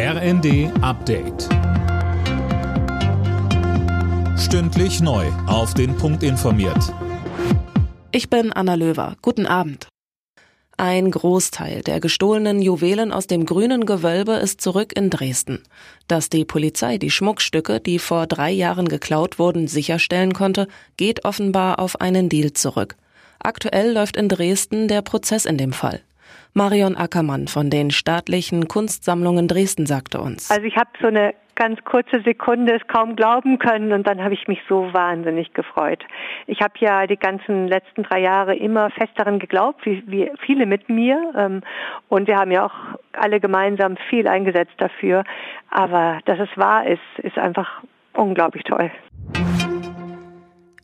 RND Update. Stündlich neu. Auf den Punkt informiert. Ich bin Anna Löwer. Guten Abend. Ein Großteil der gestohlenen Juwelen aus dem grünen Gewölbe ist zurück in Dresden. Dass die Polizei die Schmuckstücke, die vor drei Jahren geklaut wurden, sicherstellen konnte, geht offenbar auf einen Deal zurück. Aktuell läuft in Dresden der Prozess in dem Fall. Marion Ackermann von den staatlichen Kunstsammlungen Dresden sagte uns. Also ich habe so eine ganz kurze Sekunde es kaum glauben können und dann habe ich mich so wahnsinnig gefreut. Ich habe ja die ganzen letzten drei Jahre immer fest daran geglaubt, wie, wie viele mit mir ähm, und wir haben ja auch alle gemeinsam viel eingesetzt dafür. Aber dass es wahr ist, ist einfach unglaublich toll.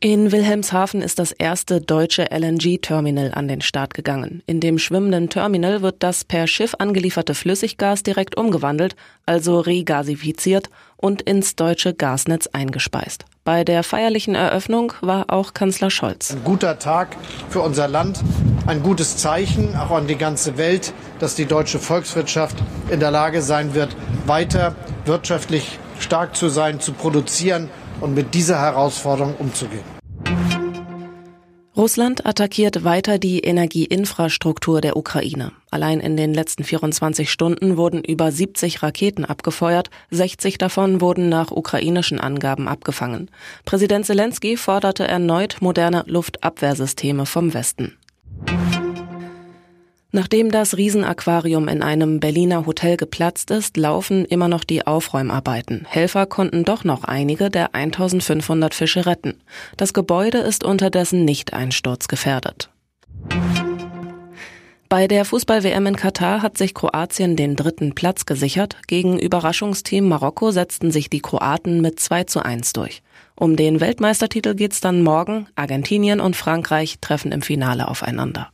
In Wilhelmshaven ist das erste deutsche LNG-Terminal an den Start gegangen. In dem schwimmenden Terminal wird das per Schiff angelieferte Flüssiggas direkt umgewandelt, also regasifiziert und ins deutsche Gasnetz eingespeist. Bei der feierlichen Eröffnung war auch Kanzler Scholz. Ein guter Tag für unser Land, ein gutes Zeichen auch an die ganze Welt, dass die deutsche Volkswirtschaft in der Lage sein wird, weiter wirtschaftlich stark zu sein, zu produzieren und mit dieser Herausforderung umzugehen. Russland attackiert weiter die Energieinfrastruktur der Ukraine. Allein in den letzten 24 Stunden wurden über 70 Raketen abgefeuert, 60 davon wurden nach ukrainischen Angaben abgefangen. Präsident Zelensky forderte erneut moderne Luftabwehrsysteme vom Westen. Nachdem das Riesenaquarium in einem Berliner Hotel geplatzt ist, laufen immer noch die Aufräumarbeiten. Helfer konnten doch noch einige der 1500 Fische retten. Das Gebäude ist unterdessen nicht einsturzgefährdet. Bei der Fußball-WM in Katar hat sich Kroatien den dritten Platz gesichert. Gegen Überraschungsteam Marokko setzten sich die Kroaten mit 2 zu 1 durch. Um den Weltmeistertitel geht's dann morgen. Argentinien und Frankreich treffen im Finale aufeinander.